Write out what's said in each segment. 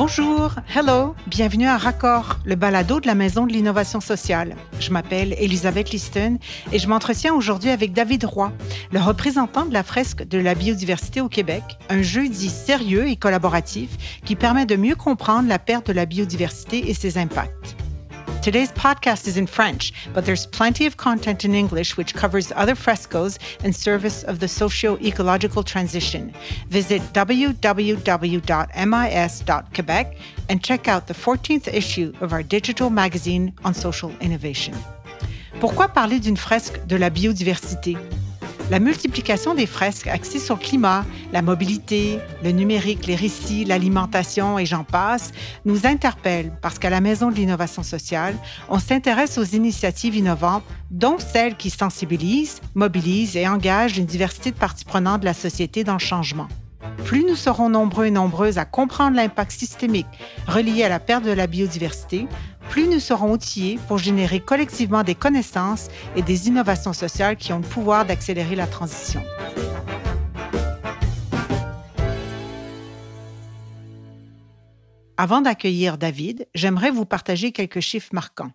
Bonjour, hello, bienvenue à Raccord, le balado de la Maison de l'innovation sociale. Je m'appelle Elisabeth Liston et je m'entretiens aujourd'hui avec David Roy, le représentant de la fresque de la biodiversité au Québec, un jeu dit sérieux et collaboratif qui permet de mieux comprendre la perte de la biodiversité et ses impacts. Today's podcast is in French, but there's plenty of content in English which covers other frescoes in service of the socio ecological transition. Visit www.mis.quebec and check out the 14th issue of our digital magazine on social innovation. Pourquoi parler d'une fresque de la biodiversité? La multiplication des fresques axées sur le climat, la mobilité, le numérique, les récits, l'alimentation et j'en passe nous interpellent parce qu'à la Maison de l'innovation sociale, on s'intéresse aux initiatives innovantes, dont celles qui sensibilisent, mobilisent et engagent une diversité de parties prenantes de la société dans le changement. Plus nous serons nombreux et nombreuses à comprendre l'impact systémique relié à la perte de la biodiversité, plus nous serons outillés pour générer collectivement des connaissances et des innovations sociales qui ont le pouvoir d'accélérer la transition. Avant d'accueillir David, j'aimerais vous partager quelques chiffres marquants.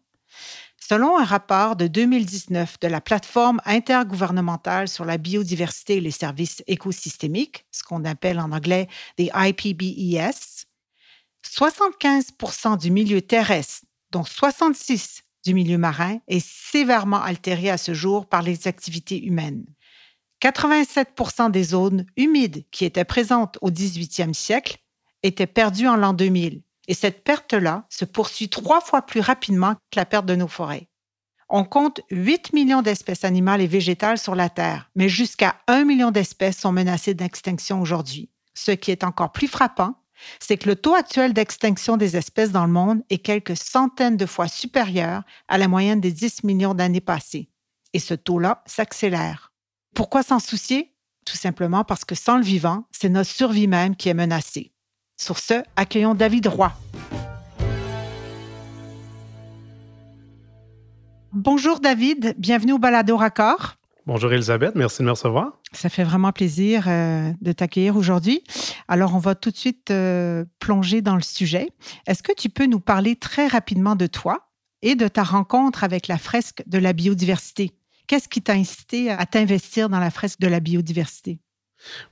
Selon un rapport de 2019 de la plateforme intergouvernementale sur la biodiversité et les services écosystémiques, ce qu'on appelle en anglais des IPBES, 75 du milieu terrestre dont 66 du milieu marin, est sévèrement altéré à ce jour par les activités humaines. 87% des zones humides qui étaient présentes au 18e siècle étaient perdues en l'an 2000. Et cette perte-là se poursuit trois fois plus rapidement que la perte de nos forêts. On compte 8 millions d'espèces animales et végétales sur la Terre, mais jusqu'à 1 million d'espèces sont menacées d'extinction aujourd'hui. Ce qui est encore plus frappant, c'est que le taux actuel d'extinction des espèces dans le monde est quelques centaines de fois supérieur à la moyenne des 10 millions d'années passées. Et ce taux-là s'accélère. Pourquoi s'en soucier? Tout simplement parce que sans le vivant, c'est notre survie même qui est menacée. Sur ce, accueillons David Roy. Bonjour David, bienvenue au Balado Raccord. Bonjour Elisabeth, merci de me recevoir. Ça fait vraiment plaisir euh, de t'accueillir aujourd'hui. Alors, on va tout de suite euh, plonger dans le sujet. Est-ce que tu peux nous parler très rapidement de toi et de ta rencontre avec la fresque de la biodiversité? Qu'est-ce qui t'a incité à t'investir dans la fresque de la biodiversité?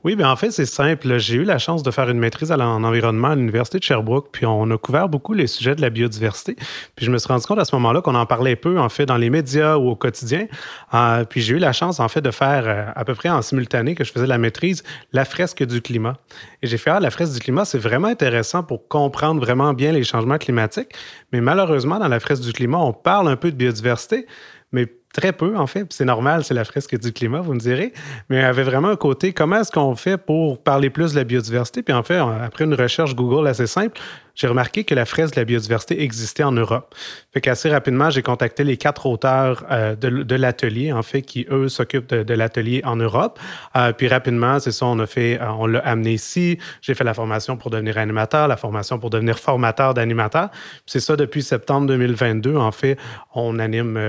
Oui, bien en fait, c'est simple. J'ai eu la chance de faire une maîtrise en environnement à l'Université de Sherbrooke, puis on a couvert beaucoup les sujets de la biodiversité. Puis je me suis rendu compte à ce moment-là qu'on en parlait peu, en fait, dans les médias ou au quotidien. Euh, puis j'ai eu la chance, en fait, de faire euh, à peu près en simultané que je faisais la maîtrise, la fresque du climat. Et j'ai fait, ah, la fresque du climat, c'est vraiment intéressant pour comprendre vraiment bien les changements climatiques. Mais malheureusement, dans la fresque du climat, on parle un peu de biodiversité, mais Très peu, en fait. C'est normal, c'est la fresque du climat, vous me direz. Mais elle avait vraiment un côté, comment est-ce qu'on fait pour parler plus de la biodiversité? Puis en fait, après une recherche Google assez simple, j'ai remarqué que la fresque de la biodiversité existait en Europe. Fait qu'assez rapidement, j'ai contacté les quatre auteurs euh, de, l'atelier, en fait, qui, eux, s'occupent de, l'atelier en Europe. Euh, puis rapidement, c'est ça, on a fait, euh, on l'a amené ici. J'ai fait la formation pour devenir animateur, la formation pour devenir formateur d'animateur. C'est ça, depuis septembre 2022, en fait, on anime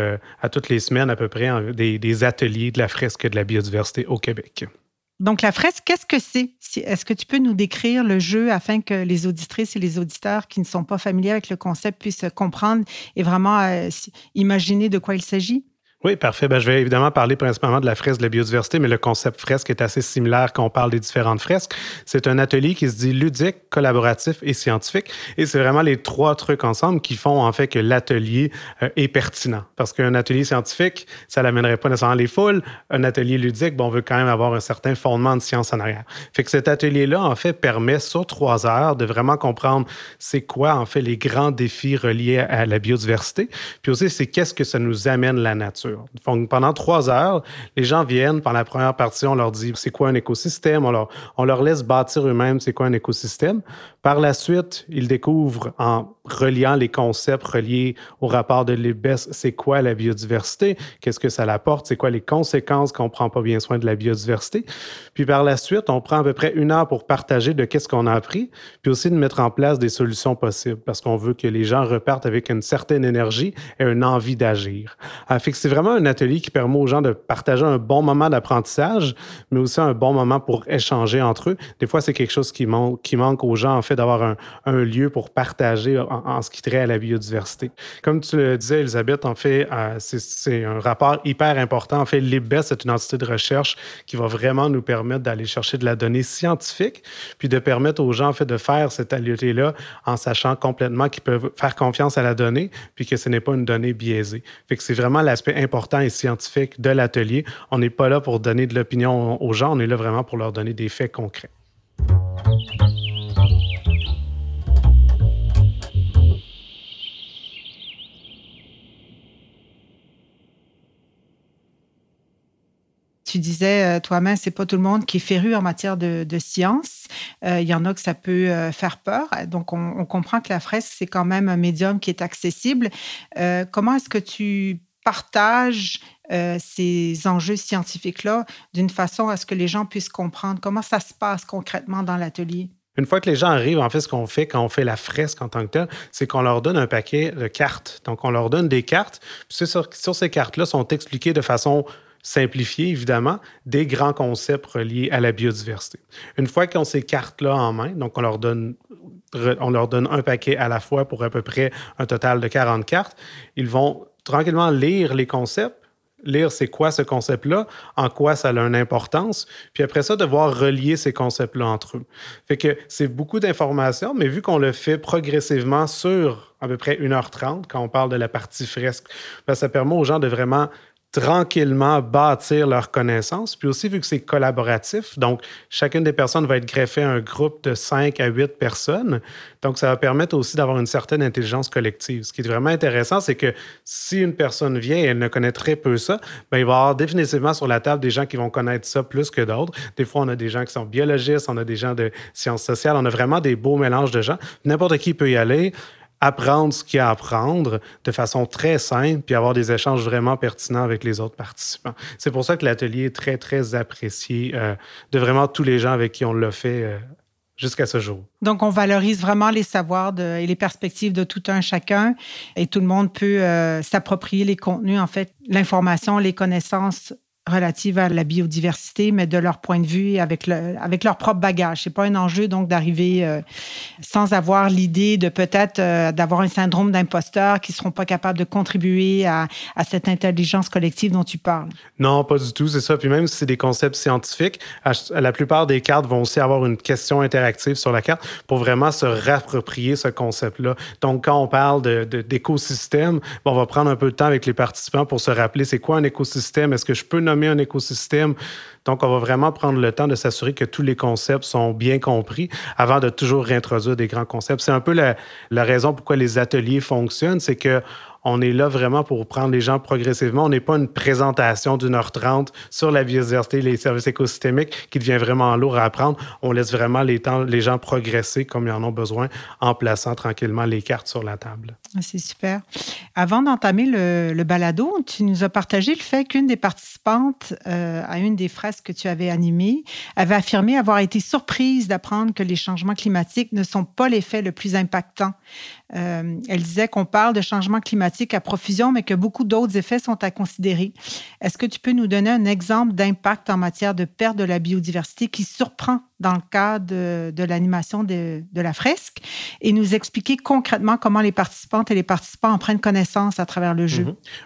à toutes les semaines à peu près des, des ateliers de la fresque de la biodiversité au Québec. Donc, la fresque, qu'est-ce que c'est? Est-ce que tu peux nous décrire le jeu afin que les auditrices et les auditeurs qui ne sont pas familiers avec le concept puissent comprendre et vraiment euh, imaginer de quoi il s'agit? Oui, parfait. Ben, je vais évidemment parler principalement de la fresque de la biodiversité, mais le concept fresque est assez similaire quand on parle des différentes fresques. C'est un atelier qui se dit ludique, collaboratif et scientifique. Et c'est vraiment les trois trucs ensemble qui font en fait que l'atelier euh, est pertinent. Parce qu'un atelier scientifique, ça n'amènerait pas nécessairement les foules. Un atelier ludique, bon, on veut quand même avoir un certain fondement de science en arrière. Fait que cet atelier-là, en fait, permet sur trois heures de vraiment comprendre c'est quoi, en fait, les grands défis reliés à la biodiversité. Puis aussi, c'est qu'est-ce que ça nous amène la nature pendant trois heures, les gens viennent, pendant la première partie, on leur dit c'est quoi un écosystème, on leur laisse bâtir eux-mêmes c'est quoi un écosystème. Par la suite, ils découvrent en reliant les concepts reliés au rapport de l'IBES, c'est quoi la biodiversité, qu'est-ce que ça apporte, c'est quoi les conséquences qu'on ne prend pas bien soin de la biodiversité. Puis par la suite, on prend à peu près une heure pour partager de qu'est-ce qu'on a appris, puis aussi de mettre en place des solutions possibles, parce qu'on veut que les gens repartent avec une certaine énergie et une envie d'agir. Ah, c'est vraiment un atelier qui permet aux gens de partager un bon moment d'apprentissage, mais aussi un bon moment pour échanger entre eux. Des fois, c'est quelque chose qui, qui manque aux gens, en fait, d'avoir un, lieu pour partager en, ce qui trait à la biodiversité. Comme tu le disais, Elisabeth, en fait, euh, c'est un rapport hyper important. En fait, l'IBES, c'est une entité de recherche qui va vraiment nous permettre d'aller chercher de la donnée scientifique, puis de permettre aux gens, en fait, de faire cet atelier-là en sachant complètement qu'ils peuvent faire confiance à la donnée, puis que ce n'est pas une donnée biaisée. Fait que c'est vraiment l'aspect important et scientifique de l'atelier. On n'est pas là pour donner de l'opinion aux gens, on est là vraiment pour leur donner des faits concrets. Tu disais euh, toi-même, c'est pas tout le monde qui est féru en matière de, science. Euh, il y en a que ça peut euh, faire peur. Donc, on, comprend que la fresque, c'est quand même un médium qui est accessible. comment est-ce que tu partages ces enjeux scientifiques-là d'une façon à ce que les gens puissent comprendre? Comment ça se passe concrètement dans l'atelier? Une fois que les gens arrivent, en fait, ce qu'on fait quand on fait la fresque en tant que tel, c'est qu'on leur donne un paquet de cartes. Donc, on leur donne des cartes. Puis sur, sur ces cartes-là sont expliquées de façon simplifier, évidemment, des grands concepts reliés à la biodiversité. Une fois qu'ils ont ces cartes-là en main, donc on leur, donne, on leur donne un paquet à la fois pour à peu près un total de 40 cartes, ils vont tranquillement lire les concepts, lire c'est quoi ce concept-là, en quoi ça a une importance, puis après ça, devoir relier ces concepts-là entre eux. Fait que c'est beaucoup d'informations, mais vu qu'on le fait progressivement sur à peu près 1h30, quand on parle de la partie fresque, ben, ça permet aux gens de vraiment tranquillement bâtir leurs connaissances. Puis aussi, vu que c'est collaboratif, donc chacune des personnes va être greffée à un groupe de 5 à 8 personnes. Donc, ça va permettre aussi d'avoir une certaine intelligence collective. Ce qui est vraiment intéressant, c'est que si une personne vient et elle ne connaît très peu ça, bien, il va y avoir définitivement sur la table des gens qui vont connaître ça plus que d'autres. Des fois, on a des gens qui sont biologistes, on a des gens de sciences sociales, on a vraiment des beaux mélanges de gens. N'importe qui peut y aller apprendre ce qu'il y a à apprendre de façon très simple, puis avoir des échanges vraiment pertinents avec les autres participants. C'est pour ça que l'atelier est très, très apprécié euh, de vraiment tous les gens avec qui on l'a fait euh, jusqu'à ce jour. Donc, on valorise vraiment les savoirs et les perspectives de tout un chacun et tout le monde peut euh, s'approprier les contenus, en fait, l'information, les connaissances relative à la biodiversité, mais de leur point de vue avec, le, avec leur propre bagage. C'est pas un enjeu donc d'arriver euh, sans avoir l'idée de peut-être euh, d'avoir un syndrome d'imposteur qui seront pas capables de contribuer à, à, cette intelligence collective dont tu parles. Non, pas du tout, c'est ça. Puis même si c'est des concepts scientifiques, la plupart des cartes vont aussi avoir une question interactive sur la carte pour vraiment se réapproprier ce concept-là. Donc, quand on parle d'écosystème, de, on va prendre un peu de temps avec les participants pour se rappeler c'est quoi un écosystème, est-ce que je peux un écosystème. Donc, on va vraiment prendre le temps de s'assurer que tous les concepts sont bien compris avant de toujours réintroduire des grands concepts. C'est un peu la, la raison pourquoi les ateliers fonctionnent, c'est que on est là vraiment pour prendre les gens progressivement. On n'est pas une présentation d'une heure trente sur la biodiversité et les services écosystémiques qui devient vraiment lourd à apprendre. On laisse vraiment les, temps, les gens progresser comme ils en ont besoin en plaçant tranquillement les cartes sur la table. Ah, c'est super. Avant d'entamer le, balado, tu nous as partagé le fait qu'une des participantes euh, à une des que tu avais animées avait affirmé avoir été surprise d'apprendre que les changements climatiques ne sont pas l'effet le plus impactant euh, elle disait qu'on parle de changement climatique à profusion, mais que beaucoup d'autres effets sont à considérer. Est-ce que tu peux nous donner un exemple d'impact en matière de perte de la biodiversité qui surprend dans le cadre de, l'animation de, la fresque et nous expliquer concrètement comment les participantes et les participants en prennent connaissance à travers le jeu?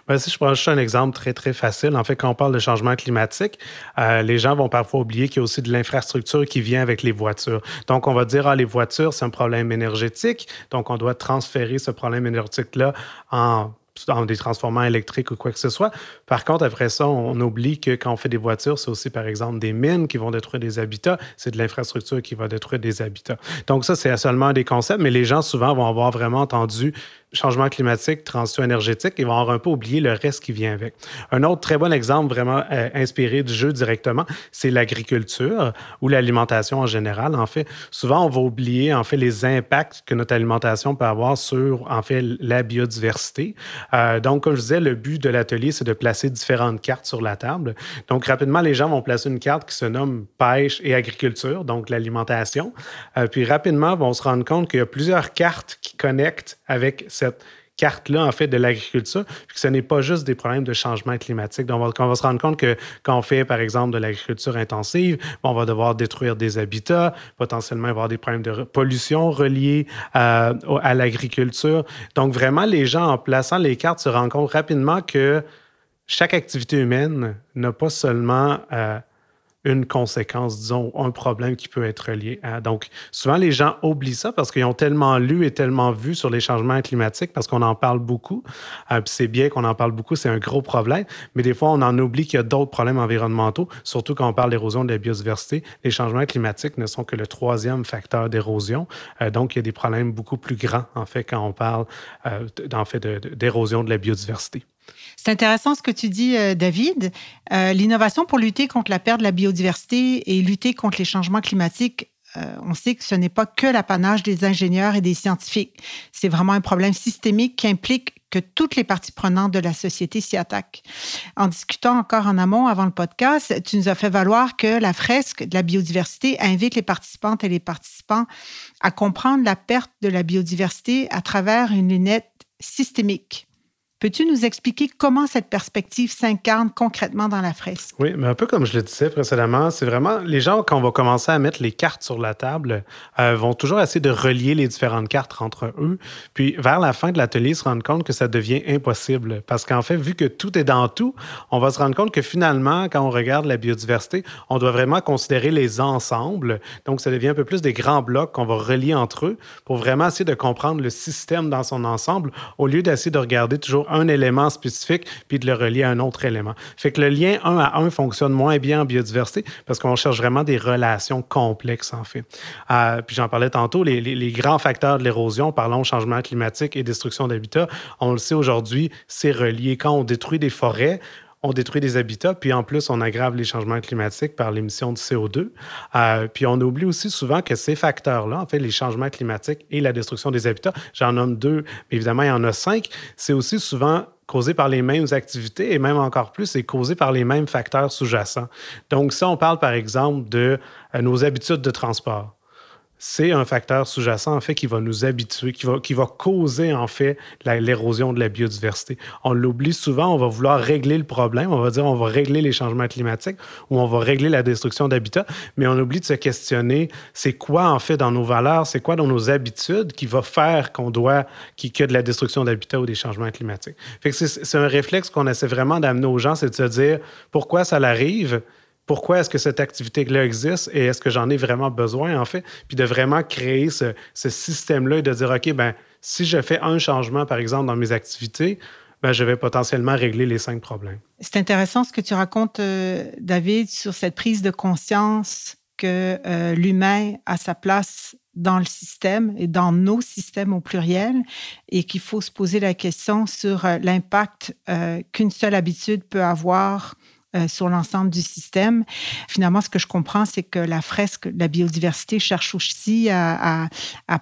Mhm. si je prends juste un exemple très, très facile, en fait, quand on parle de changement climatique, euh, les gens vont parfois oublier qu'il y a aussi de l'infrastructure qui vient avec les voitures. Donc, on va dire, ah, les voitures, c'est un problème énergétique, donc on doit transférer ce problème énergétique-là en dans des transformants électriques ou quoi que ce soit. Par contre, après ça, on oublie que quand on fait des voitures, c'est aussi, par exemple, des mines qui vont détruire des habitats. C'est de l'infrastructure qui va détruire des habitats. Donc ça, c'est seulement des concepts, mais les gens, souvent, vont avoir vraiment entendu changement climatique, transition énergétique, ils vont avoir un peu oublié le reste qui vient avec. Un autre très bon exemple vraiment euh, inspiré du jeu directement, c'est l'agriculture ou l'alimentation en général. En fait, souvent on va oublier en fait les impacts que notre alimentation peut avoir sur en fait la biodiversité. Euh, donc, comme je disais, le but de l'atelier, c'est de placer différentes cartes sur la table. Donc, rapidement, les gens vont placer une carte qui se nomme pêche et agriculture, donc l'alimentation. Euh, puis rapidement, vont se rendre compte qu'il y a plusieurs cartes qui connectent avec cette carte-là, en fait, de l'agriculture, puis que ce n'est pas juste des problèmes de changement climatique. Donc, on va, se rendre compte que quand on fait, par exemple, de l'agriculture intensive, on va devoir détruire des habitats, potentiellement avoir des problèmes de pollution reliés à, à l'agriculture. Donc, vraiment, les gens, en plaçant les cartes, se rendent compte rapidement que chaque activité humaine n'a pas seulement euh, une conséquence, disons, un problème qui peut être lié à. Donc, souvent, les gens oublient ça parce qu'ils ont tellement lu et tellement vu sur les changements climatiques parce qu'on en parle beaucoup. Euh, c'est bien qu'on en parle beaucoup, c'est un gros problème. Mais des fois, on en oublie qu'il y a d'autres problèmes environnementaux, surtout quand on parle d'érosion de la biodiversité. Les changements climatiques ne sont que le troisième facteur d'érosion. Euh, donc, il y a des problèmes beaucoup plus grands, en fait, quand on parle, euh, en fait, d'érosion de la biodiversité. C'est intéressant ce que tu dis, euh, David. Euh, l'innovation pour lutter contre la perte de la biodiversité et lutter contre les changements climatiques, euh, on sait que ce n'est pas que l'apanage des ingénieurs et des scientifiques. C'est vraiment un problème systémique qui implique que toutes les parties prenantes de la société s'y attaquent. En discutant encore en amont avant le podcast, tu nous as fait valoir que la fresque de la biodiversité invite les participantes et les participants à comprendre la perte de la biodiversité à travers une lunette systémique. Peux-tu nous expliquer comment cette perspective s'incarne concrètement dans la fresque? Oui, mais un peu comme je le disais précédemment, c'est vraiment les gens, quand on va commencer à mettre les cartes sur la table, euh, vont toujours essayer de relier les différentes cartes entre eux. Puis vers la fin de l'atelier, se rendre compte que ça devient impossible. Parce qu'en fait, vu que tout est dans tout, on va se rendre compte que finalement, quand on regarde la biodiversité, on doit vraiment considérer les ensembles. Donc, ça devient un peu plus des grands blocs qu'on va relier entre eux pour vraiment essayer de comprendre le système dans son ensemble au lieu d'essayer de regarder toujours un élément spécifique puis de le relier à un autre élément. Fait que le lien un à un fonctionne moins bien en biodiversité parce qu'on cherche vraiment des relations complexes, en fait. Euh, puis j'en parlais tantôt, les, les, grands facteurs de l'érosion, parlons changement climatique et destruction d'habitat, on le sait aujourd'hui, c'est relié. Quand on détruit des forêts, on détruit des habitats, puis en plus, on aggrave les changements climatiques par l'émission de CO2. Euh, puis on oublie aussi souvent que ces facteurs-là, en fait, les changements climatiques et la destruction des habitats, j'en nomme deux, mais évidemment, il y en a cinq, c'est aussi souvent causé par les mêmes activités et même encore plus, c'est causé par les mêmes facteurs sous-jacents. Donc, ça, on parle par exemple de euh, nos habitudes de transport c'est un facteur sous-jacent, en fait, qui va nous habituer, qui va, qui va causer, en fait, l'érosion de la biodiversité. On l'oublie souvent, on va vouloir régler le problème, on va dire on va régler les changements climatiques ou on va régler la destruction d'habitats, mais on oublie de se questionner, c'est quoi, en fait, dans nos valeurs, c'est quoi dans nos habitudes qui va faire qu'on doit, qu'il y a de la destruction d'habitats ou des changements climatiques. Que c'est un réflexe qu'on essaie vraiment d'amener aux gens, c'est de se dire pourquoi ça l'arrive, pourquoi est-ce que cette activité-là existe et est-ce que j'en ai vraiment besoin, en fait, puis de vraiment créer ce, système-là et de dire, OK, ben si je fais un changement, par exemple, dans mes activités, ben, je vais potentiellement régler les cinq problèmes. C'est intéressant ce que tu racontes, euh, David, sur cette prise de conscience que euh, l'humain a sa place dans le système et dans nos systèmes au pluriel et qu'il faut se poser la question sur euh, l'impact qu'une seule habitude peut avoir euh, sur l'ensemble du système. Finalement, ce que je comprends, c'est que la fresque la biodiversité cherche aussi à,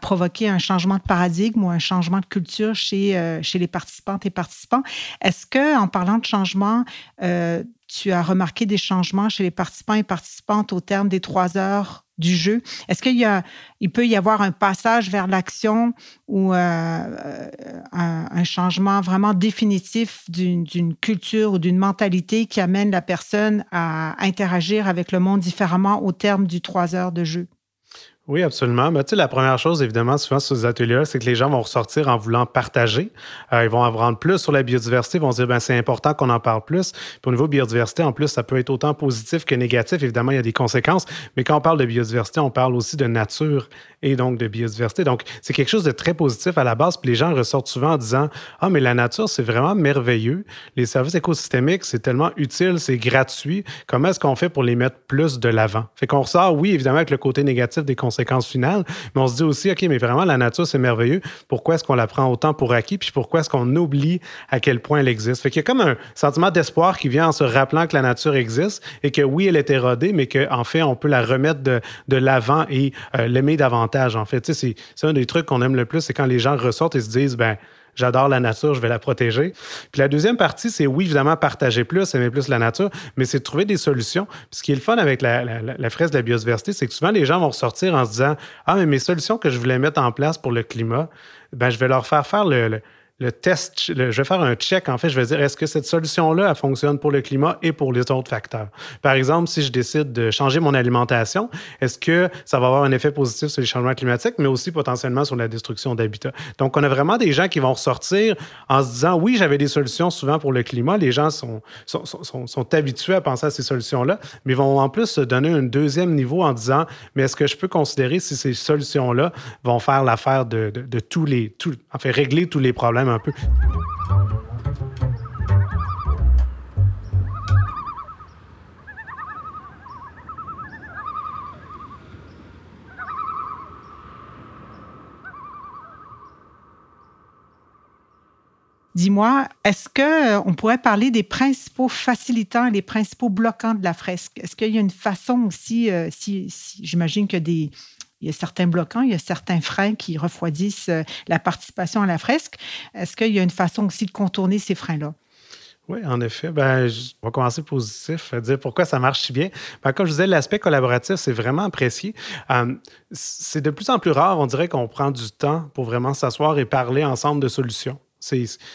provoquer un changement de paradigme ou un changement de culture chez, euh, les participantes et participants. Est-ce que, en parlant de changement, euh, tu as remarqué des changements chez les participants et participantes au terme des trois heures du jeu? Est-ce qu'il y a, il peut y avoir un passage vers l'action ou euh, euh, un, changement vraiment définitif d'une culture ou d'une mentalité qui amène la personne à interagir avec le monde différemment au terme du trois heures de jeu? Oui, absolument. Mais tu sais, la première chose, évidemment, souvent sur ces ateliers-là, c'est que les gens vont ressortir en voulant partager. Euh, ils vont apprendre plus sur la biodiversité, ils vont dire, ben, c'est important qu'on en parle plus. Puis au niveau biodiversité, en plus, ça peut être autant positif que négatif. Évidemment, il y a des conséquences. Mais quand on parle de biodiversité, on parle aussi de nature et donc de biodiversité. Donc, c'est quelque chose de très positif à la base. Puis les gens ressortent souvent en disant, ah, mais la nature, c'est vraiment merveilleux. Les services écosystémiques, c'est tellement utile, c'est gratuit. Comment est-ce qu'on fait pour les mettre plus de l'avant? Fait qu'on ressort, oui, évidemment, avec le côté négatif des conséquences conséquence finale. Mais on se dit aussi, OK, mais vraiment, la nature, c'est merveilleux. Pourquoi est-ce qu'on la prend autant pour acquis? Puis pourquoi est-ce qu'on oublie à quel point elle existe? Fait qu'il y a comme un sentiment d'espoir qui vient en se rappelant que la nature existe et que oui, elle est érodée, mais qu'en en fait, on peut la remettre de, de l'avant et euh, l'aimer davantage. En fait, c'est un des trucs qu'on aime le plus, c'est quand les gens ressortent et se disent, ben j'adore la nature, je vais la protéger. Puis la deuxième partie, c'est oui, évidemment, partager plus, aimer plus la nature, mais c'est de trouver des solutions. Puis ce qui est le fun avec la, fresque de la biodiversité, c'est que souvent les gens vont ressortir en se disant Ah, mais mes solutions que je voulais mettre en place pour le climat, ben, je vais leur faire faire le test, je vais faire un check. En fait, je vais dire, est-ce que cette solution-là, fonctionne pour le climat et pour les autres facteurs? Par exemple, si je décide de changer mon alimentation, est-ce que ça va avoir un effet positif sur les changements climatiques, mais aussi potentiellement sur la destruction d'habitats? Donc, on a vraiment des gens qui vont ressortir en se disant, oui, j'avais des solutions souvent pour le climat. Les gens sont, sont, sont, habitués à penser à ces solutions-là, mais vont en plus se donner un deuxième niveau en disant, mais est-ce que je peux considérer si ces solutions-là vont faire l'affaire de, de, tous les, tout, enfin, régler tous les problèmes Dis-moi, est-ce qu'on euh, pourrait parler des principaux facilitants et les principaux bloquants de la fresque? Est-ce qu'il y a une façon aussi, euh, si, j'imagine que des, il y a certains bloquants, il y a certains freins qui refroidissent euh, la participation à la fresque. Est-ce qu'il y a une façon aussi de contourner ces freins-là? Oui, en effet. Ben, on va commencer positif, dire pourquoi ça marche si bien. Ben, comme je disais, l'aspect collaboratif, c'est vraiment apprécié. Euh, c'est de plus en plus rare, on dirait qu'on prend du temps pour vraiment s'asseoir et parler ensemble de solutions.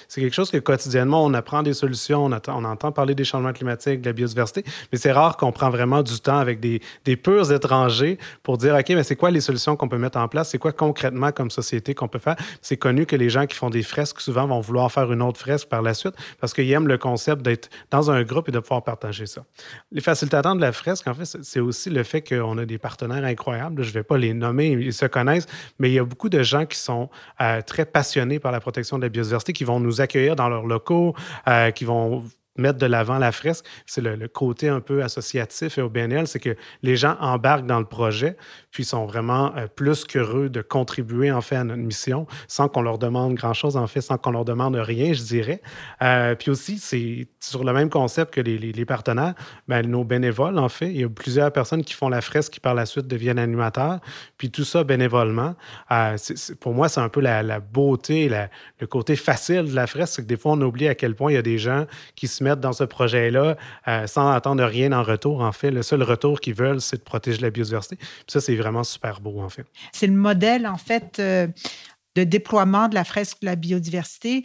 C'est quelque chose que quotidiennement, on apprend des solutions, on, entend parler des changements climatiques, de la biodiversité, mais c'est rare qu'on prend vraiment du temps avec des, des purs étrangers pour dire, OK, mais c'est quoi les solutions qu'on peut mettre en place? C'est quoi concrètement comme société qu'on peut faire? C'est connu que les gens qui font des fresques souvent vont vouloir faire une autre fresque par la suite parce qu'ils aiment le concept d'être dans un groupe et de pouvoir partager ça. Les facilitateurs de la fresque, en fait, c'est aussi le fait qu'on a des partenaires incroyables. Je ne vais pas les nommer, ils se connaissent, mais il y a beaucoup de gens qui sont euh, très passionnés par la protection de la biodiversité qui vont nous accueillir dans leurs locaux, euh, qui vont mettre de l'avant la fresque, c'est le, côté un peu associatif et au BNL, c'est que les gens embarquent dans le projet, puis sont vraiment euh, plus qu'heureux de contribuer en fait à notre mission, sans qu'on leur demande grand-chose, en fait, sans qu'on leur demande rien, je dirais. Euh, puis aussi, c'est sur le même concept que les, partenaires, ben, nos bénévoles, en fait, il y a plusieurs personnes qui font la fresque qui par la suite deviennent animateurs, puis tout ça bénévolement. Euh, pour moi, c'est un peu la, beauté, le côté facile de la fresque, c'est que des fois, on oublie à quel point il y a des gens qui se mettre dans ce projet-là euh, sans attendre rien en retour. En fait, le seul retour qu'ils veulent, c'est de protéger la biodiversité. Puis ça, c'est vraiment super beau, en fait. C'est le modèle, en fait, euh, de déploiement de la fresque de la biodiversité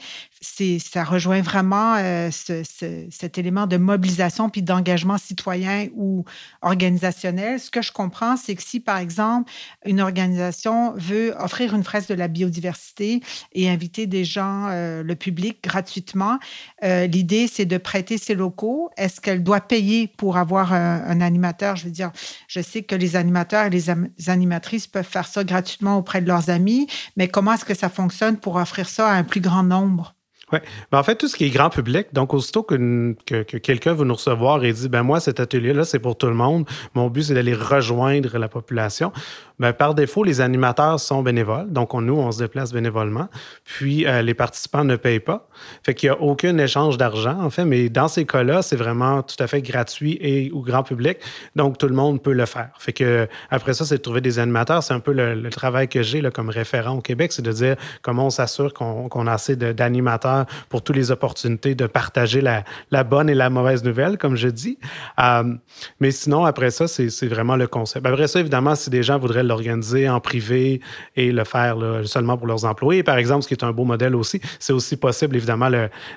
ça rejoint vraiment euh, cet élément de mobilisation puis d'engagement citoyen ou organisationnel. Ce que je comprends, c'est que si, par exemple, une organisation veut offrir une fresque de la biodiversité et inviter des gens, euh, le public, gratuitement, euh, l'idée, c'est de prêter ses locaux. Est-ce qu'elle doit payer pour avoir un, animateur? Je veux dire, je sais que les animateurs et les, animatrices peuvent faire ça gratuitement auprès de leurs amis, mais comment est-ce que ça fonctionne pour offrir ça à un plus grand nombre? Oui. En fait, tout ce qui est grand public, donc aussitôt que, que, quelqu'un veut nous recevoir et dit ben moi, cet atelier-là, c'est pour tout le monde, mon but, c'est d'aller rejoindre la population. Ben, par défaut, les animateurs sont bénévoles. Donc, nous, on se déplace bénévolement. Puis, euh, les participants ne payent pas. Fait qu'il n'y a aucun échange d'argent, en fait. Mais dans ces cas-là, c'est vraiment tout à fait gratuit et ou grand public. Donc, tout le monde peut le faire. Fait que après ça, c'est de trouver des animateurs. C'est un peu le, travail que j'ai comme référent au Québec, c'est de dire comment on s'assure qu'on a assez d'animateurs pour toutes les opportunités de partager la, bonne et la mauvaise nouvelle, comme je dis. Euh, mais sinon, après ça, c'est vraiment le concept. Après ça, évidemment, si des gens voudraient l'organiser en privé et le faire seulement pour leurs employés, par exemple, ce qui est un beau modèle aussi. C'est aussi possible, évidemment,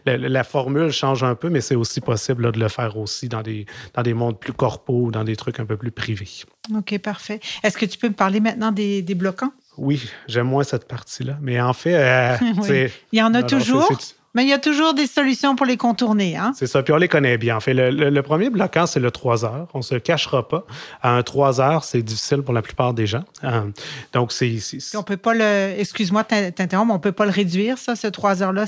la formule change un peu, mais c'est aussi possible de le faire aussi dans des, dans des mondes plus corpaux, dans des trucs un peu plus privés. OK, parfait. Est-ce que tu peux me parler maintenant des, des bloquants? Oui, j'aime moins cette partie-là. Mais en fait, euh, il y en a toujours? Mais il y a toujours des solutions pour les contourner. Hein? C'est ça. Puis on les connaît bien. En fait, le, premier bloquant, c'est le 3 heures. On ne se cachera pas. Un 3 heures, c'est difficile pour la plupart des gens. Euh, donc, c'est. On peut pas le. Excuse-moi t'interrompre, on ne peut pas le réduire, ça, ce 3 heures-là?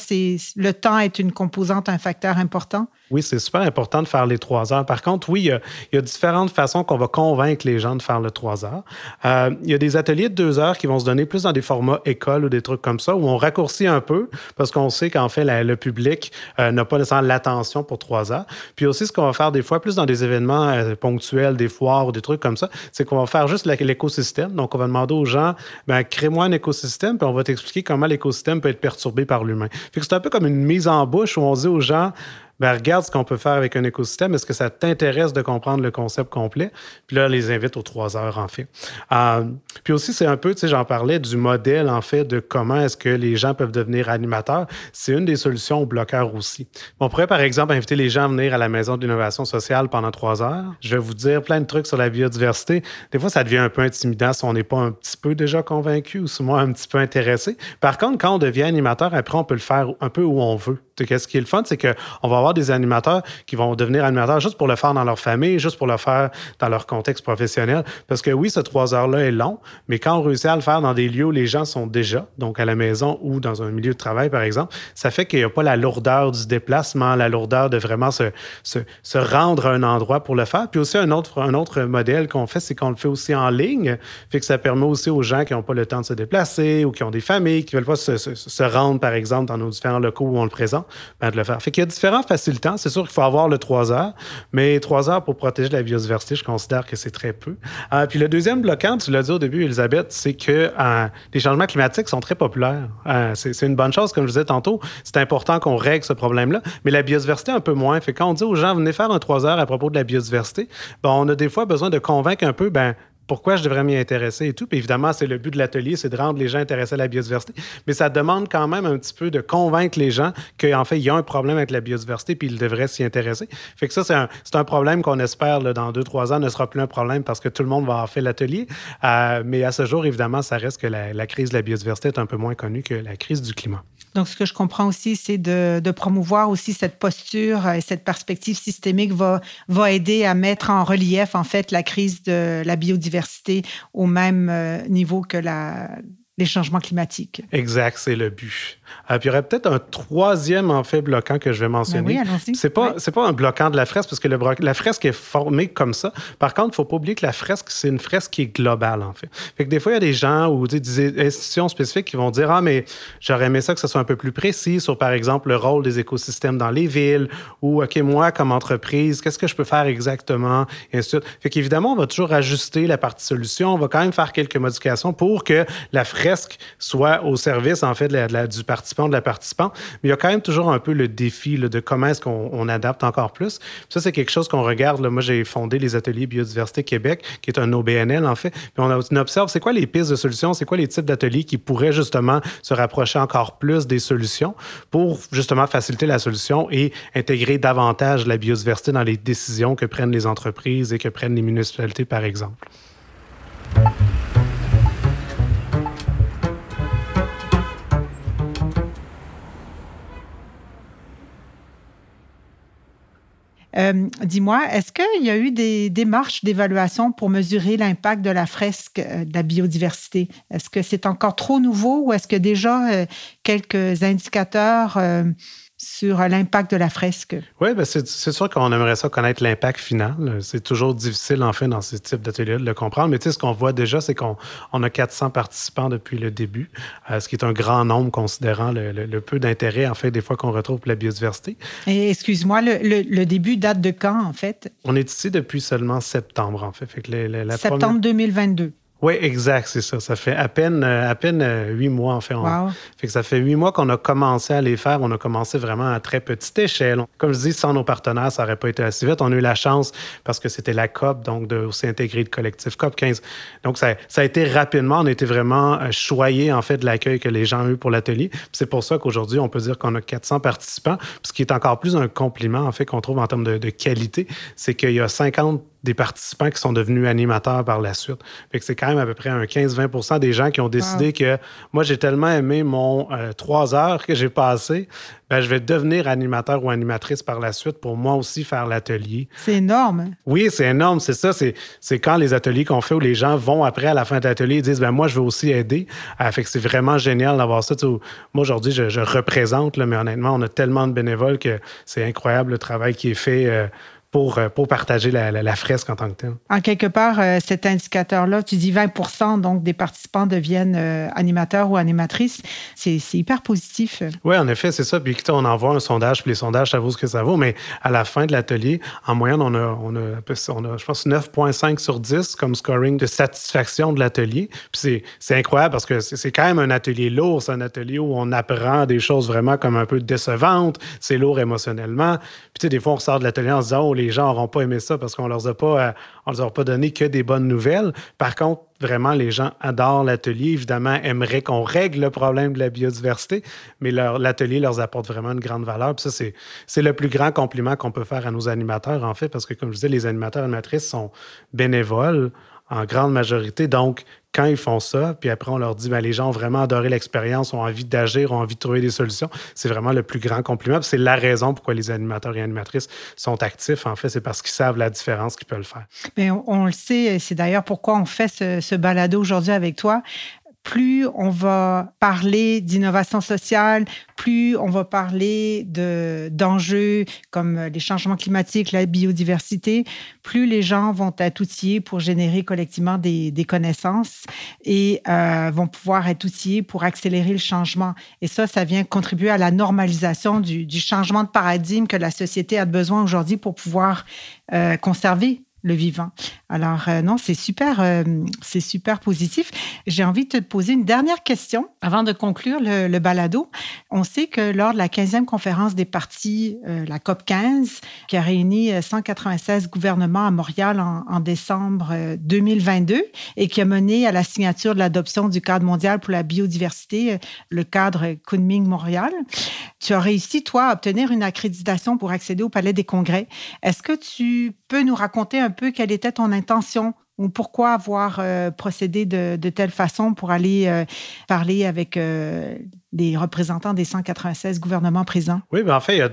Le temps est une composante, un facteur important? Oui, c'est super important de faire les 3 heures. Par contre, oui, il y a, différentes façons qu'on va convaincre les gens de faire le 3 heures. Euh, il y a des ateliers de 2 heures qui vont se donner plus dans des formats école ou des trucs comme ça, où on raccourcit un peu parce qu'on sait qu'en fait, le public euh, n'a pas nécessairement l'attention pour trois heures. Puis aussi, ce qu'on va faire des fois, plus dans des événements euh, ponctuels, des foires ou des trucs comme ça, c'est qu'on va faire juste l'écosystème. Donc, on va demander aux gens, ben, crée-moi un écosystème, puis on va t'expliquer comment l'écosystème peut être perturbé par l'humain. Fait que c'est un peu comme une mise en bouche où on dit aux gens, ben, regarde ce qu'on peut faire avec un écosystème. Est-ce que ça t'intéresse de comprendre le concept complet? Puis là, les invite aux trois heures, en fait. Euh, puis aussi, c'est un peu, tu sais, j'en parlais du modèle, en fait, de comment est-ce que les gens peuvent devenir animateurs. C'est une des solutions au bloqueur aussi. On pourrait, par exemple, inviter les gens à venir à la Maison de l'innovation sociale pendant trois heures. Je vais vous dire plein de trucs sur la biodiversité. Des fois, ça devient un peu intimidant si on n'est pas un petit peu déjà convaincu ou si moi un petit peu intéressé. Par contre, quand on devient animateur, après, on peut le faire un peu où on veut. Ce qui est le fun, c'est qu'on va avoir des animateurs qui vont devenir animateurs juste pour le faire dans leur famille, juste pour le faire dans leur contexte professionnel. Parce que oui, ce trois heures-là est long, mais quand on réussit à le faire dans des lieux où les gens sont déjà, donc à la maison ou dans un milieu de travail, par exemple, ça fait qu'il n'y a pas la lourdeur du déplacement, la lourdeur de vraiment se, se, rendre à un endroit pour le faire. Puis aussi, un autre, un autre modèle qu'on fait, c'est qu'on le fait aussi en ligne. Fait que ça permet aussi aux gens qui n'ont pas le temps de se déplacer ou qui ont des familles, qui ne veulent pas se, se, se, rendre, par exemple, dans nos différents locaux où on le présente, ben de le faire. Fait qu'il y a différents C'est sûr qu'il faut avoir le 3 heures, mais 3 heures pour protéger la biodiversité, je considère que c'est très peu. Euh, puis le deuxième bloquant, tu l'as dit au début, Elisabeth, c'est que euh, les changements climatiques sont très populaires. Euh, c'est une bonne chose, comme je disais tantôt. C'est important qu'on règle ce problème-là, mais la biodiversité, un peu moins. Fait quand on dit aux gens, venez faire un 3 heures à propos de la biodiversité, ben, on a des fois besoin de convaincre un peu, ben, pourquoi je devrais m'y intéresser et tout. Puis évidemment, c'est le but de l'atelier, c'est de rendre les gens intéressés à la biodiversité. Mais ça demande quand même un petit peu de convaincre les gens qu'en fait, il y a un problème avec la biodiversité puis ils devraient s'y intéresser. Fait que ça, c'est un, un, problème qu'on espère dans deux, trois ans ne sera plus un problème parce que tout le monde va avoir fait l'atelier. Euh, mais à ce jour, évidemment, ça reste que la, la crise de la biodiversité est un peu moins connue que la crise du climat. Donc, ce que je comprends aussi, c'est de, promouvoir aussi cette posture et cette perspective systémique va, va aider à mettre en relief, en fait, la crise de la biodiversité au même euh, niveau que les changements climatiques. Exact, c'est le but. Euh, puis il y aurait peut-être un troisième, en fait, bloquant que je vais mentionner. Ben oui. C'est pas, c'est pas un bloquant de la fresque, parce que le, la fresque est formée comme ça. Par contre, il ne faut pas oublier que la fresque, c'est une fresque qui est globale, en fait. Fait que des fois, il y a des gens ou des, des institutions spécifiques qui vont dire Ah, mais j'aurais aimé ça que ce soit un peu plus précis sur, par exemple, le rôle des écosystèmes dans les villes, ou OK, moi, comme entreprise, qu'est-ce que je peux faire exactement, et ainsi de suite. Fait qu'évidemment, on va toujours ajuster la partie solution. On va quand même faire quelques modifications pour que la fresque soit au service, en fait, de la, du participant, de la participant. Mais il y a quand même toujours un peu le défi de comment est-ce qu'on adapte encore plus. ça, c'est quelque chose qu'on regarde. Moi, j'ai fondé les ateliers Biodiversité Québec, qui est un OBNL, en fait. Puis on, on observe, c'est quoi les pistes de solutions, c'est quoi les types d'ateliers qui pourraient justement se rapprocher encore plus des solutions pour justement faciliter la solution et intégrer davantage la biodiversité dans les décisions que prennent les entreprises et que prennent les municipalités, par exemple? Euh, Dis-moi, est-ce qu'il y a eu des démarches d'évaluation pour mesurer l'impact de la fresque euh, de la biodiversité? Est-ce que c'est encore trop nouveau ou est-ce que déjà euh, quelques indicateurs euh, sur l'impact de la fresque. Oui, ben c'est sûr qu'on aimerait ça connaître l'impact final. C'est toujours difficile, en fait, dans ce type d'atelier de le comprendre. Mais tu sais, ce qu'on voit déjà, c'est qu'on on a 400 participants depuis le début, euh, ce qui est un grand nombre considérant le, le, peu d'intérêt, en fait, des fois qu'on retrouve pour la biodiversité. Et excuse-moi, le, le, début date de quand, en fait? On est ici depuis seulement septembre, en fait. fait que la septembre 2022. Oui, exact, c'est ça. Ça fait à peine, euh, à peine euh, huit mois, en fait. Fait que ça fait huit mois qu'on a commencé à les faire. On a commencé vraiment à très petite échelle. Comme je dis, sans nos partenaires, ça n'aurait pas été assez vite. On a eu la chance, parce que c'était la COP, donc de aussi intégrer le collectif COP 15. Donc, ça, ça a été rapidement, on était vraiment euh, choyés, en fait, de l'accueil que les gens ont eu pour l'atelier. C'est pour ça qu'aujourd'hui, on peut dire qu'on a 400 participants. Ce qui est encore plus un compliment, en fait, qu'on trouve en termes de, de qualité, c'est qu'il y a 50 des participants qui sont devenus animateurs par la suite. Fait que c'est quand même à peu près un 15-20% des gens qui ont décidé que moi, j'ai tellement aimé mon euh, trois heures que j'ai passé, ben, je vais devenir animateur ou animatrice par la suite pour moi aussi faire l'atelier. C'est énorme. Oui, c'est énorme. C'est ça. C'est quand les ateliers qu'on fait où les gens vont après, à la fin de l'atelier, ils disent ben moi, je veux aussi aider. Euh, fait que c'est vraiment génial d'avoir ça. moi, aujourd'hui, je, je, représente, là, mais honnêtement, on a tellement de bénévoles que c'est incroyable le travail qui est fait. Euh, pour, euh, pour partager la, fresque en tant que telle. En quelque part, euh, cet indicateur-là, tu dis 20 donc des participants deviennent euh, animateurs ou animatrices. C'est hyper positif. Oui, en effet, c'est ça. Puis on envoie un sondage, puis les sondages, ça vaut ce que ça vaut. Mais à la fin de l'atelier, en moyenne, on a, on a, on a je pense, 9,5 sur 10 comme scoring de satisfaction de l'atelier. Puis c'est incroyable parce que c'est quand même un atelier lourd. C'est un atelier où on apprend des choses vraiment comme un peu décevantes. C'est lourd émotionnellement. Puis tu sais, des fois, on sort de l'atelier en se disant, oh, les gens n'auront pas aimé ça parce qu'on leur a euh, leur a pas donné que des bonnes nouvelles. Par contre, vraiment, les gens adorent l'atelier. Évidemment, aimeraient qu'on règle le problème de la biodiversité, mais l'atelier leur apporte vraiment une grande valeur. Puis ça, c'est le plus grand compliment qu'on peut faire à nos animateurs, en fait, parce que, comme je disais, les animateurs et animatrices sont bénévoles en grande majorité. Donc, quand ils font ça, puis après on leur dit, ben, les gens ont vraiment adoré l'expérience, ont envie d'agir, ont envie de trouver des solutions, c'est vraiment le plus grand compliment. C'est la raison pourquoi les animateurs et animatrices sont actifs. En fait, c'est parce qu'ils savent la différence qu'ils peuvent faire. Mais on, le sait, c'est d'ailleurs pourquoi on fait ce, ce balado aujourd'hui avec toi plus on va parler d'innovation sociale, plus on va parler d'enjeux comme les changements climatiques, la biodiversité, plus les gens vont être outillés pour générer collectivement des, connaissances et euh, vont pouvoir être outillés pour accélérer le changement. Et ça, ça vient contribuer à la normalisation du, changement de paradigme que la société a besoin aujourd'hui pour pouvoir euh, conserver le vivant. Alors euh, non, c'est super, euh, c'est super positif. J'ai envie de te poser une dernière question avant de conclure le, balado. On sait que lors de la 15e conférence des partis, euh, la COP 15, qui a réuni 196 gouvernements à Montréal en, décembre 2022 et qui a mené à la signature de l'adoption du cadre mondial pour la biodiversité, le cadre Kunming-Montréal, tu as réussi, toi, à obtenir une accréditation pour accéder au Palais des Congrès. Est-ce que tu peux nous raconter un peu quelle était ton intention ou pourquoi avoir euh, procédé de, telle façon pour aller euh, parler avec euh, les représentants des 196 gouvernements présents? Oui, bien en fait, il y a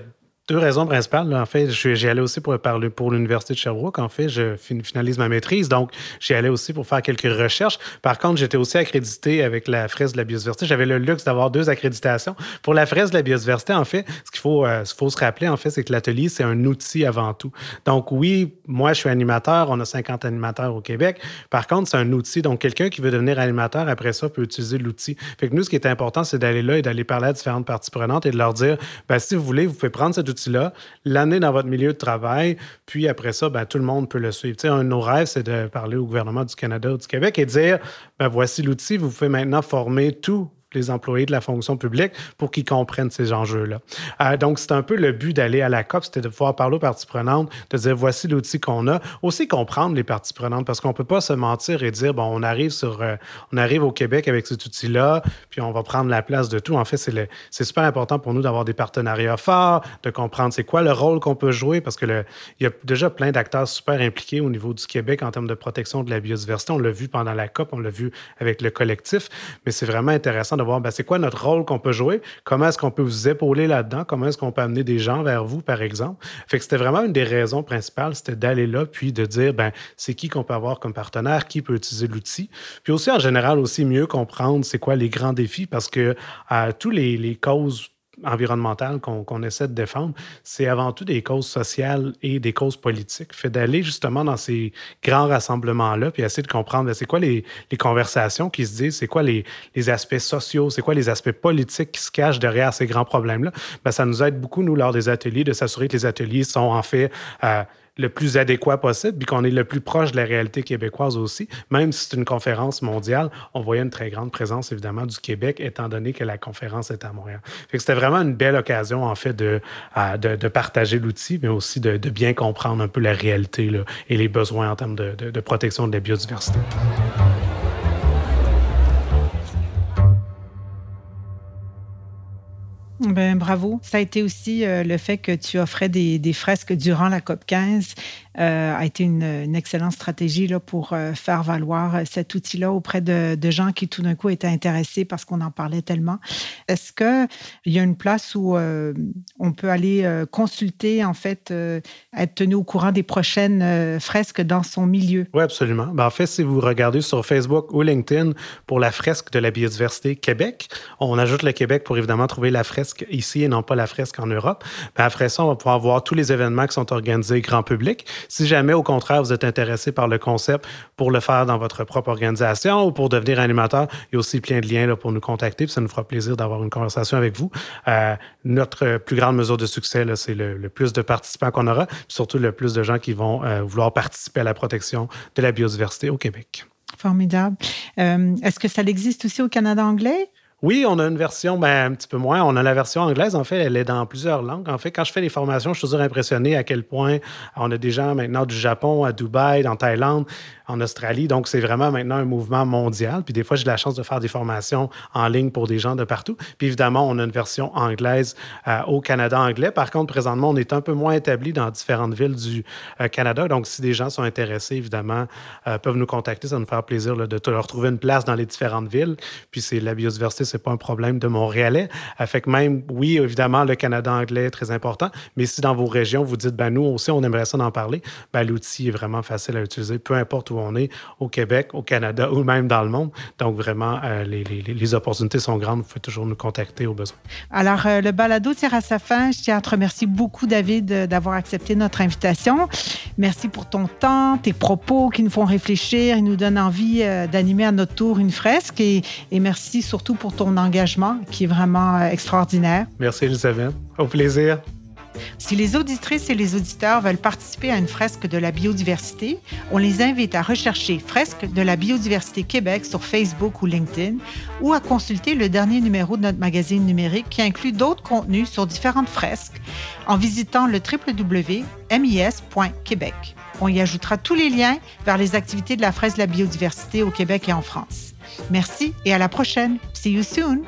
deux raisons principales. En fait, j'y allais aussi pour l'Université de Sherbrooke. En fait, je finalise ma maîtrise, donc j'y allais aussi pour faire quelques recherches. Par contre, j'étais aussi accrédité avec la fresque de la biodiversité. J'avais le luxe d'avoir deux accréditations. Pour la fresque de la biodiversité, en fait, ce qu'il faut, euh, se rappeler, en fait, c'est que l'atelier, c'est un outil avant tout. Donc oui, moi, je suis animateur. On a 50 animateurs au Québec. Par contre, c'est un outil. Donc, quelqu'un qui veut devenir animateur, après ça, peut utiliser l'outil. Fait que nous, ce qui est important, c'est d'aller là et d'aller parler à différentes parties prenantes et de leur dire, ben, si vous voulez, vous pouvez prendre cet outil là l'année dans votre milieu de travail, puis après ça, ben, tout le monde peut le suivre. un de nos rêves, c'est de parler au gouvernement du Canada ou du Québec et dire ben, voici l'outil, vous pouvez maintenant former tout les employés de la fonction publique pour qu'ils comprennent ces enjeux-là. Euh, donc, c'est un peu le but d'aller à la COP, c'était de pouvoir parler aux parties prenantes, de dire voici l'outil qu'on a, aussi comprendre les parties prenantes, parce qu'on ne peut pas se mentir et dire bon, on arrive sur, euh, on arrive au Québec avec cet outil-là, puis on va prendre la place de tout. En fait, c'est super important pour nous d'avoir des partenariats forts, de comprendre c'est quoi le rôle qu'on peut jouer, parce que le, il y a déjà plein d'acteurs super impliqués au niveau du Québec en termes de protection de la biodiversité. On l'a vu pendant la COP, on l'a vu avec le collectif, mais c'est vraiment intéressant de voir ben, c'est quoi notre rôle qu'on peut jouer, comment est-ce qu'on peut vous épauler là-dedans, comment est-ce qu'on peut amener des gens vers vous, par exemple? Fait que c'était vraiment une des raisons principales, c'était d'aller là, puis de dire, ben, c'est qui qu'on peut avoir comme partenaire, qui peut utiliser l'outil. Puis aussi, en général, aussi mieux comprendre c'est quoi les grands défis, parce que à tous les, les causes environnementales qu'on essaie de défendre, c'est avant tout des causes sociales et des causes politiques. Fait d'aller justement dans ces grands rassemblements-là, puis essayer de comprendre ben, c'est quoi les, conversations qui se disent, c'est quoi les, les, aspects sociaux, c'est quoi les aspects politiques qui se cachent derrière ces grands problèmes-là. Ben, ça nous aide beaucoup, nous, lors des ateliers, de s'assurer que les ateliers sont en fait euh, le plus adéquat possible, puis qu'on est le plus proche de la réalité québécoise aussi. Même si c'est une conférence mondiale, on voyait une très grande présence, évidemment, du Québec, étant donné que la conférence est à Montréal. c'était vraiment une belle occasion, en fait, de, de, partager l'outil, mais aussi de, bien comprendre un peu la réalité et les besoins en termes de protection de la biodiversité. Ben, bravo. Ça a été aussi euh, le fait que tu offrais des, des fresques durant la COP 15 euh, a été une, excellente stratégie là, pour euh, faire valoir euh, cet outil-là auprès de, gens qui tout d'un coup étaient intéressés parce qu'on en parlait tellement. Est-ce qu'il y a une place où on peut aller consulter, en fait, être tenu au courant des prochaines fresques dans son milieu? Oui, absolument. Ben, en fait, si vous regardez sur Facebook ou LinkedIn pour la fresque de la biodiversité Québec, on ajoute le Québec pour évidemment trouver la fresque fresque ici et non pas la fresque en Europe. Ben, après ça, on va pouvoir voir tous les événements qui sont organisés grand public. Si jamais, au contraire, vous êtes intéressé par le concept pour le faire dans votre propre organisation ou pour devenir animateur, il y a aussi plein de liens là, pour nous contacter. Puis ça nous fera plaisir d'avoir une conversation avec vous. Euh, notre plus grande mesure de succès, c'est le, plus de participants qu'on aura, puis surtout le plus de gens qui vont euh, vouloir participer à la protection de la biodiversité au Québec. Formidable. Euh, est-ce que ça existe aussi au Canada anglais? Oui, on a une version, ben, un petit peu moins. On a la version anglaise. En fait, elle est dans plusieurs langues. En fait, quand je fais les formations, je suis toujours impressionné à quel point on a des gens maintenant du Japon, à Dubaï, en Thaïlande, en Australie. Donc, c'est vraiment maintenant un mouvement mondial. Puis des fois, j'ai la chance de faire des formations en ligne pour des gens de partout. Puis évidemment, on a une version anglaise euh, au Canada anglais. Par contre, présentement, on est un peu moins établi dans différentes villes du euh, Canada. Donc, si des gens sont intéressés, évidemment, euh, peuvent nous contacter. Ça va nous faire plaisir de leur trouver une place dans les différentes villes. Puis c'est la biodiversité, c'est pas un problème de Montréalais. fait que même, oui, évidemment, le Canada anglais est très important. Mais si dans vos régions, vous dites, ben nous aussi, on aimerait ça d'en parler, ben l'outil est vraiment facile à utiliser, peu importe où on est, au Québec, au Canada ou même dans le monde. Donc, vraiment, euh, les, opportunités sont grandes. Vous pouvez toujours nous contacter au besoin. Alors, euh, le balado tire à sa fin. Je tiens à te remercier beaucoup, David, d'avoir accepté notre invitation. Merci pour ton temps, tes propos qui nous font réfléchir, ils nous donnent envie euh, d'animer à notre tour une fresque. Et, et merci surtout pour ton engagement qui est vraiment extraordinaire. Merci, Elisabeth. Au plaisir. Si les auditrices et les auditeurs veulent participer à une fresque de la biodiversité, on les invite à rechercher Fresque de la biodiversité Québec sur Facebook ou LinkedIn ou à consulter le dernier numéro de notre magazine numérique qui inclut d'autres contenus sur différentes fresques en visitant le www.mis.québec. On y ajoutera tous les liens vers les activités de la fresque de la biodiversité au Québec et en France. Merci et à la prochaine. See you soon.